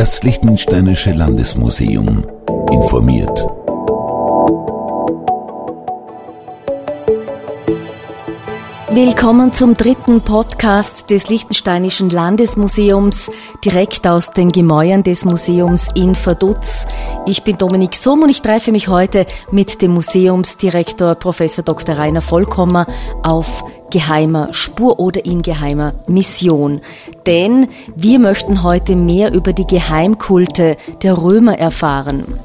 Das Liechtensteinische Landesmuseum informiert. Willkommen zum dritten Podcast des Liechtensteinischen Landesmuseums, direkt aus den Gemäuern des Museums in Verdutz. Ich bin Dominik Somm und ich treffe mich heute mit dem Museumsdirektor Professor Dr. Rainer Vollkommer auf geheimer Spur oder in geheimer Mission. Denn wir möchten heute mehr über die Geheimkulte der Römer erfahren.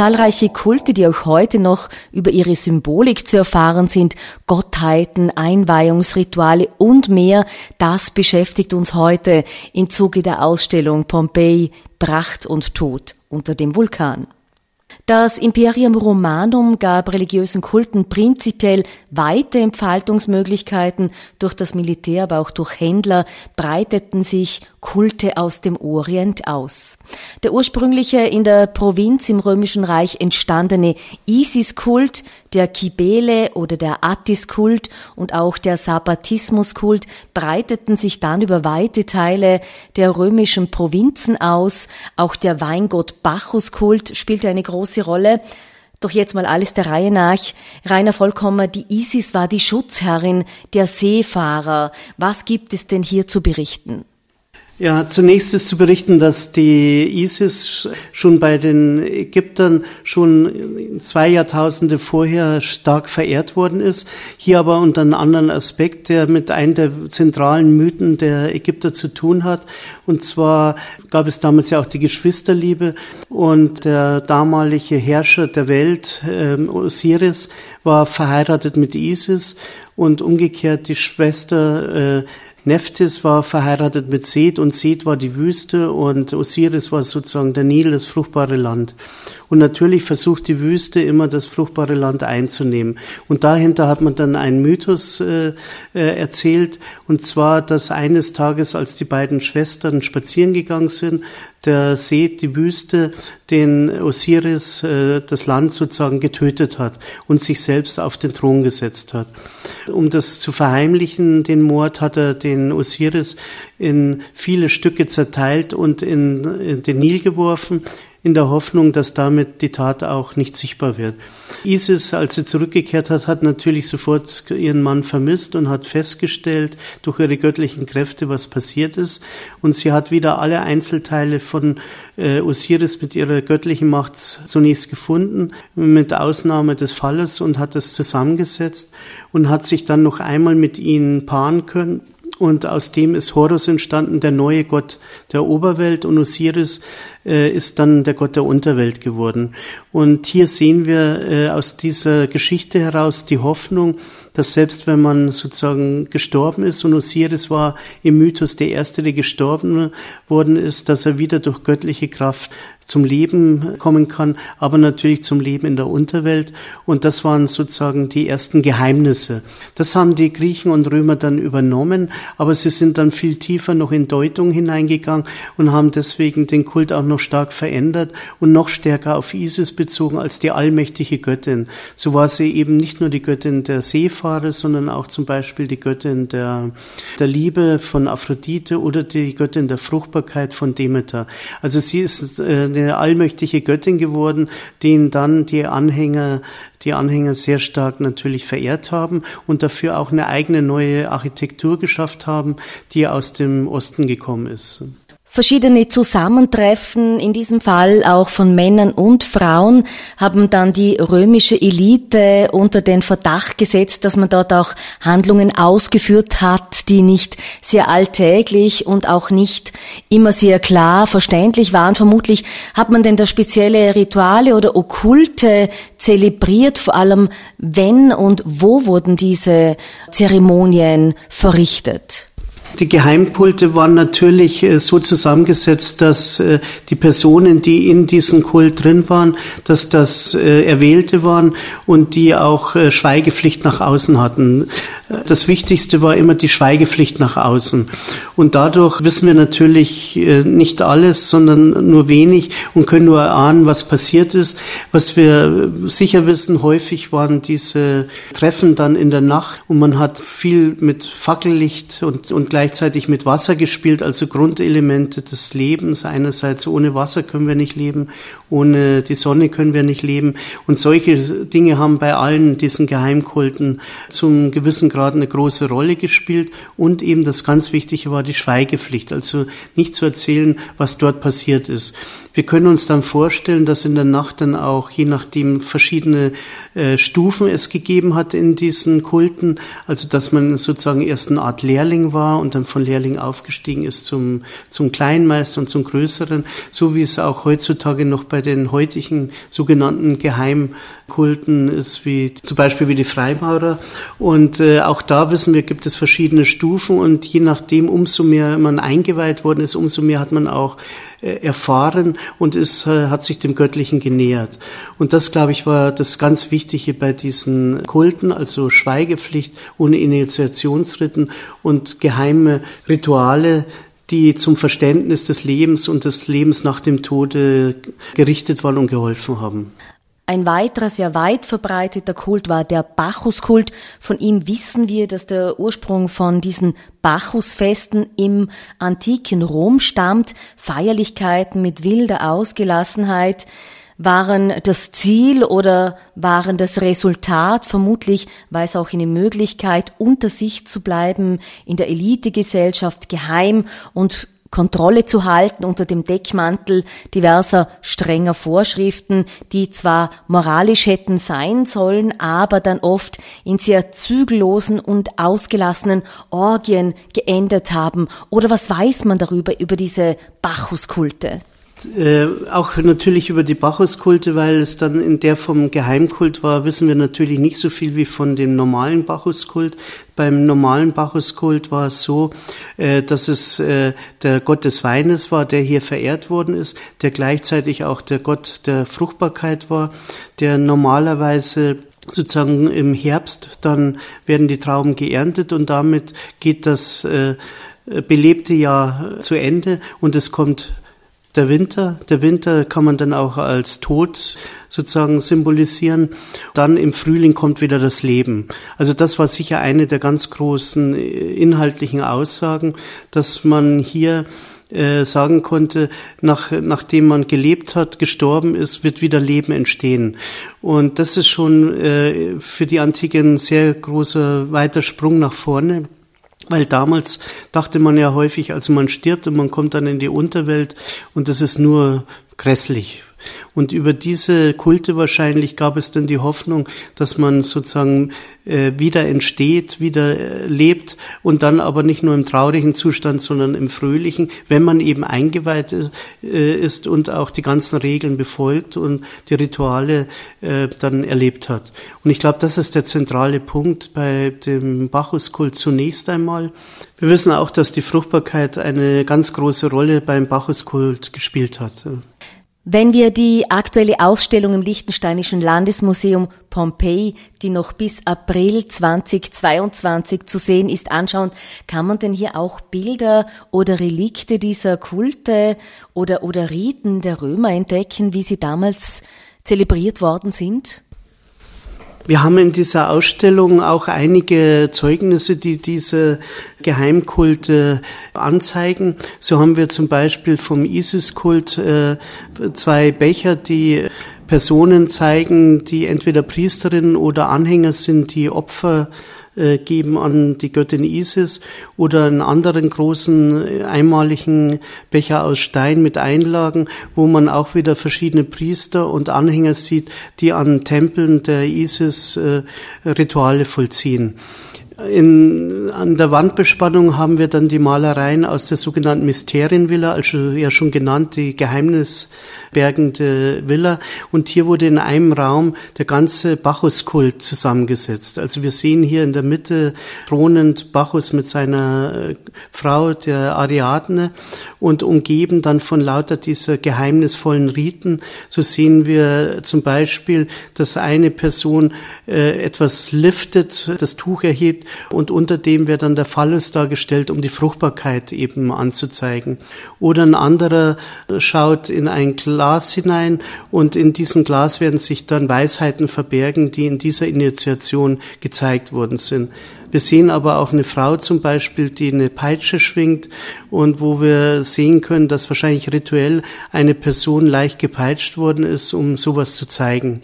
Zahlreiche Kulte, die auch heute noch über ihre Symbolik zu erfahren sind, Gottheiten, Einweihungsrituale und mehr, das beschäftigt uns heute im Zuge der Ausstellung Pompeii, Pracht und Tod unter dem Vulkan. Das Imperium Romanum gab religiösen Kulten prinzipiell weite Entfaltungsmöglichkeiten. Durch das Militär, aber auch durch Händler breiteten sich Kulte aus dem Orient aus. Der ursprüngliche in der Provinz im Römischen Reich entstandene Isis-Kult, der Kibele oder der Attis-Kult und auch der Sabbatismus-Kult breiteten sich dann über weite Teile der römischen Provinzen aus. Auch der Weingott Bacchus-Kult spielte eine große Rolle. Doch jetzt mal alles der Reihe nach. Rainer Vollkommer, die ISIS war die Schutzherrin der Seefahrer. Was gibt es denn hier zu berichten? Ja, zunächst ist zu berichten, dass die ISIS schon bei den Ägyptern schon zwei Jahrtausende vorher stark verehrt worden ist. Hier aber unter einem anderen Aspekt, der mit einem der zentralen Mythen der Ägypter zu tun hat. Und zwar gab es damals ja auch die Geschwisterliebe und der damalige Herrscher der Welt, äh, Osiris, war verheiratet mit Isis und umgekehrt die Schwester äh, Nephthys war verheiratet mit Seth und Seth war die Wüste und Osiris war sozusagen der Nil, das fruchtbare Land. Und natürlich versucht die Wüste immer das fruchtbare Land einzunehmen. Und dahinter hat man dann einen Mythos äh, äh, erzählt, und zwar, dass eines Tages, als die beiden Schwestern spazieren gegangen sind, der Seth, die Wüste, den Osiris, äh, das Land sozusagen getötet hat und sich selbst auf den Thron gesetzt hat. Um das zu verheimlichen, den Mord, hat er den Osiris in viele Stücke zerteilt und in, in den Nil geworfen in der Hoffnung, dass damit die Tat auch nicht sichtbar wird. Isis, als sie zurückgekehrt hat, hat natürlich sofort ihren Mann vermisst und hat festgestellt durch ihre göttlichen Kräfte, was passiert ist. Und sie hat wieder alle Einzelteile von äh, Osiris mit ihrer göttlichen Macht zunächst gefunden, mit Ausnahme des Falles und hat das zusammengesetzt und hat sich dann noch einmal mit ihnen paaren können und aus dem ist Horus entstanden, der neue Gott der Oberwelt und Osiris äh, ist dann der Gott der Unterwelt geworden. Und hier sehen wir äh, aus dieser Geschichte heraus die Hoffnung, dass selbst wenn man sozusagen gestorben ist und Osiris war im Mythos der Erste, der gestorben worden ist, dass er wieder durch göttliche Kraft zum Leben kommen kann, aber natürlich zum Leben in der Unterwelt. Und das waren sozusagen die ersten Geheimnisse. Das haben die Griechen und Römer dann übernommen, aber sie sind dann viel tiefer noch in Deutung hineingegangen und haben deswegen den Kult auch noch stark verändert und noch stärker auf Isis bezogen als die allmächtige Göttin. So war sie eben nicht nur die Göttin der Seefahrer, sondern auch zum Beispiel die Göttin der, der Liebe von Aphrodite oder die Göttin der Fruchtbarkeit von Demeter. Also sie ist äh, eine allmächtige Göttin geworden, den dann die Anhänger, die Anhänger sehr stark natürlich verehrt haben und dafür auch eine eigene neue Architektur geschafft haben, die aus dem Osten gekommen ist verschiedene Zusammentreffen, in diesem Fall auch von Männern und Frauen, haben dann die römische Elite unter den Verdacht gesetzt, dass man dort auch Handlungen ausgeführt hat, die nicht sehr alltäglich und auch nicht immer sehr klar verständlich waren. Vermutlich hat man denn da spezielle Rituale oder Okkulte zelebriert, vor allem wenn und wo wurden diese Zeremonien verrichtet? Die Geheimkulte waren natürlich äh, so zusammengesetzt, dass äh, die Personen, die in diesem Kult drin waren, dass das äh, Erwählte waren und die auch Schweigepflicht nach außen hatten. Das Wichtigste war immer die Schweigepflicht nach außen. Und dadurch wissen wir natürlich nicht alles, sondern nur wenig und können nur erahnen, was passiert ist. Was wir sicher wissen, häufig waren diese Treffen dann in der Nacht und man hat viel mit Fackellicht und, und gleichzeitig mit Wasser gespielt, also Grundelemente des Lebens. Einerseits ohne Wasser können wir nicht leben, ohne die Sonne können wir nicht leben. Und solche Dinge haben bei allen diesen Geheimkulten zum gewissen Grad eine große Rolle gespielt. Und eben das ganz Wichtige war die Schweigepflicht, also nicht zu erzählen, was dort passiert ist. Wir können uns dann vorstellen, dass in der Nacht dann auch, je nachdem, verschiedene äh, Stufen es gegeben hat in diesen Kulten. Also, dass man sozusagen erst eine Art Lehrling war und dann von Lehrling aufgestiegen ist zum, zum Kleinmeister und zum Größeren. So wie es auch heutzutage noch bei den heutigen sogenannten Geheimkulten ist, wie zum Beispiel wie die Freimaurer. Und äh, auch da wissen wir, gibt es verschiedene Stufen und je nachdem, umso mehr man eingeweiht worden ist, umso mehr hat man auch äh, erfahren und es äh, hat sich dem Göttlichen genähert. Und das, glaube ich, war das ganz Wichtige bei diesen Kulten, also Schweigepflicht ohne Initiationsritten und geheime Rituale, die zum Verständnis des Lebens und des Lebens nach dem Tode gerichtet waren und geholfen haben. Ein weiterer sehr weit verbreiteter Kult war der Bacchuskult. Von ihm wissen wir, dass der Ursprung von diesen Bacchusfesten im antiken Rom stammt. Feierlichkeiten mit wilder Ausgelassenheit waren das Ziel oder waren das Resultat. Vermutlich war es auch eine Möglichkeit, unter sich zu bleiben, in der Elitegesellschaft geheim und Kontrolle zu halten unter dem Deckmantel diverser strenger Vorschriften, die zwar moralisch hätten sein sollen, aber dann oft in sehr zügellosen und ausgelassenen Orgien geendet haben. Oder was weiß man darüber, über diese Bacchuskulte? Äh, auch natürlich über die Bacchuskulte, weil es dann in der vom Geheimkult war, wissen wir natürlich nicht so viel wie von dem normalen Bacchuskult. Beim normalen Bacchuskult war es so, äh, dass es äh, der Gott des Weines war, der hier verehrt worden ist, der gleichzeitig auch der Gott der Fruchtbarkeit war, der normalerweise sozusagen im Herbst, dann werden die Trauben geerntet und damit geht das belebte Jahr zu Ende und es kommt der Winter. Der Winter kann man dann auch als Tod sozusagen symbolisieren. Dann im Frühling kommt wieder das Leben. Also das war sicher eine der ganz großen äh, inhaltlichen Aussagen, dass man hier äh, sagen konnte, nach, nachdem man gelebt hat, gestorben ist, wird wieder Leben entstehen. Und das ist schon äh, für die Antike ein sehr großer weiter Sprung nach vorne. Weil damals dachte man ja häufig, also man stirbt und man kommt dann in die Unterwelt und das ist nur grässlich. Und über diese Kulte wahrscheinlich gab es dann die Hoffnung, dass man sozusagen äh, wieder entsteht, wieder äh, lebt und dann aber nicht nur im traurigen Zustand, sondern im fröhlichen, wenn man eben eingeweiht ist, äh, ist und auch die ganzen Regeln befolgt und die Rituale äh, dann erlebt hat. Und ich glaube, das ist der zentrale Punkt bei dem Bacchuskult zunächst einmal. Wir wissen auch, dass die Fruchtbarkeit eine ganz große Rolle beim Bacchuskult gespielt hat. Wenn wir die aktuelle Ausstellung im Liechtensteinischen Landesmuseum Pompeii, die noch bis April 2022 zu sehen ist, anschauen, kann man denn hier auch Bilder oder Relikte dieser Kulte oder, oder Riten der Römer entdecken, wie sie damals zelebriert worden sind? Wir haben in dieser Ausstellung auch einige Zeugnisse, die diese Geheimkulte anzeigen. So haben wir zum Beispiel vom Isis-Kult äh, zwei Becher, die Personen zeigen, die entweder Priesterinnen oder Anhänger sind, die Opfer geben an die Göttin Isis oder einen anderen großen äh, einmaligen Becher aus Stein mit Einlagen, wo man auch wieder verschiedene Priester und Anhänger sieht, die an Tempeln der Isis äh, Rituale vollziehen. In, an der Wandbespannung haben wir dann die Malereien aus der sogenannten Mysterienvilla, also ja schon genannt, die geheimnisbergende Villa. Und hier wurde in einem Raum der ganze Bacchuskult zusammengesetzt. Also wir sehen hier in der Mitte thronend Bacchus mit seiner äh, Frau, der Ariadne, und umgeben dann von lauter dieser geheimnisvollen Riten. So sehen wir zum Beispiel, dass eine Person äh, etwas liftet, das Tuch erhebt und unter dem wäre dann der Phallus dargestellt, um die Fruchtbarkeit eben anzuzeigen. Oder ein anderer schaut in ein Glas hinein und in diesem Glas werden sich dann Weisheiten verbergen, die in dieser Initiation gezeigt worden sind. Wir sehen aber auch eine Frau zum Beispiel, die eine Peitsche schwingt und wo wir sehen können, dass wahrscheinlich rituell eine Person leicht gepeitscht worden ist, um sowas zu zeigen.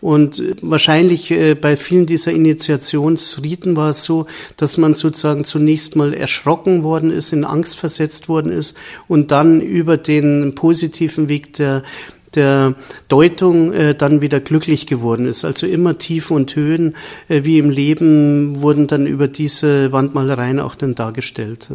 Und wahrscheinlich äh, bei vielen dieser Initiationsriten war es so, dass man sozusagen zunächst mal erschrocken worden ist, in Angst versetzt worden ist und dann über den positiven Weg der der Deutung äh, dann wieder glücklich geworden ist. Also immer Tiefen und Höhen äh, wie im Leben wurden dann über diese Wandmalereien auch dann dargestellt.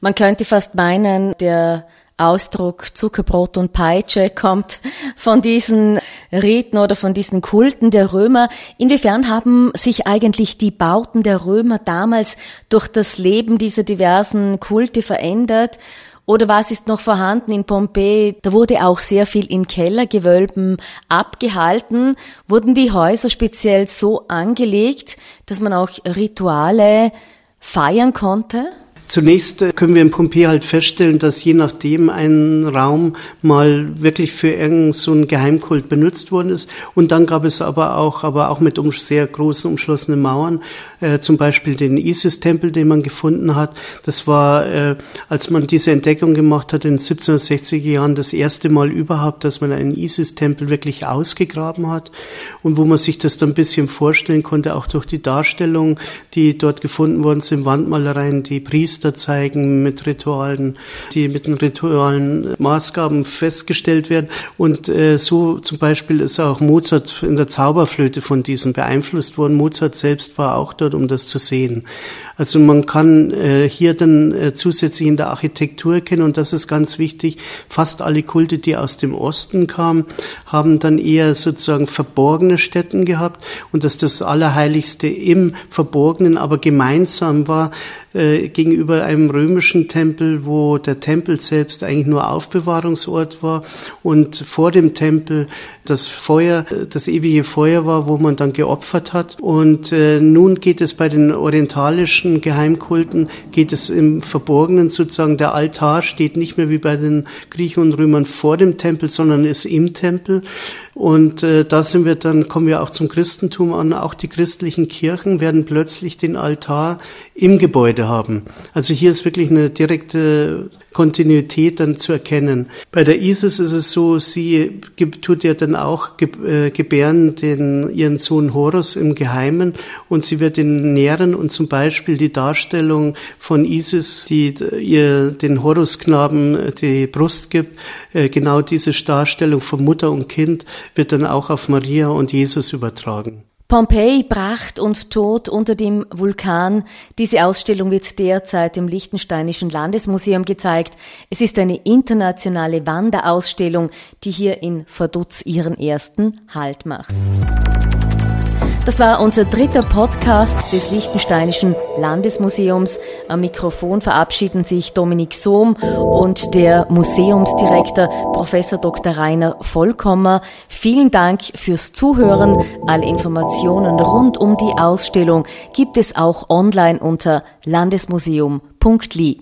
Man könnte fast meinen, der Ausdruck Zuckerbrot und Peitsche kommt von diesen Riten oder von diesen Kulten der Römer. Inwiefern haben sich eigentlich die Bauten der Römer damals durch das Leben dieser diversen Kulte verändert? Oder was ist noch vorhanden in Pompeji? Da wurde auch sehr viel in Kellergewölben abgehalten. Wurden die Häuser speziell so angelegt, dass man auch Rituale feiern konnte? Zunächst äh, können wir in Pompeji halt feststellen, dass je nachdem ein Raum mal wirklich für irgendeinen so einen Geheimkult benutzt worden ist. Und dann gab es aber auch, aber auch mit sehr großen umschlossenen Mauern, äh, zum Beispiel den Isis-Tempel, den man gefunden hat. Das war, äh, als man diese Entdeckung gemacht hat in den 1760er Jahren, das erste Mal überhaupt, dass man einen Isis-Tempel wirklich ausgegraben hat und wo man sich das dann ein bisschen vorstellen konnte, auch durch die Darstellung, die dort gefunden worden sind, Wandmalereien, die Priester zeigen mit Ritualen, die mit den ritualen Maßgaben festgestellt werden. Und äh, so zum Beispiel ist auch Mozart in der Zauberflöte von diesen beeinflusst worden. Mozart selbst war auch dort dort, um das zu sehen. Also man kann äh, hier dann äh, zusätzlich in der Architektur erkennen, und das ist ganz wichtig, fast alle Kulte, die aus dem Osten kamen, haben dann eher sozusagen verborgene Stätten gehabt und dass das Allerheiligste im Verborgenen aber gemeinsam war, äh, gegenüber einem römischen Tempel, wo der Tempel selbst eigentlich nur Aufbewahrungsort war und vor dem Tempel das Feuer, das ewige Feuer war, wo man dann geopfert hat. Und äh, nun geht es bei den orientalischen Geheimkulten, geht es im Verborgenen sozusagen, der Altar steht nicht mehr wie bei den Griechen und Römern vor dem Tempel, sondern ist im Tempel. Und äh, da sind wir dann, kommen wir auch zum Christentum an. Auch die christlichen Kirchen werden plötzlich den Altar im Gebäude haben. Also hier ist wirklich eine direkte Kontinuität dann zu erkennen. Bei der ISIS ist es so, sie tut ja dann auch äh, gebären den, ihren Sohn Horus im Geheimen und sie wird ihn nähren und zum Beispiel die Darstellung von ISIS, die ihr den Horusknaben die Brust gibt, äh, genau diese Darstellung von Mutter und Kind wird dann auch auf Maria und Jesus übertragen. Pompeji, Pracht und Tod unter dem Vulkan. Diese Ausstellung wird derzeit im Liechtensteinischen Landesmuseum gezeigt. Es ist eine internationale Wanderausstellung, die hier in Vaduz ihren ersten Halt macht. Das war unser dritter Podcast des Liechtensteinischen Landesmuseums. Am Mikrofon verabschieden sich Dominik Sohm und der Museumsdirektor Professor Dr. Rainer Vollkommer. Vielen Dank fürs Zuhören. Alle Informationen rund um die Ausstellung gibt es auch online unter landesmuseum.li.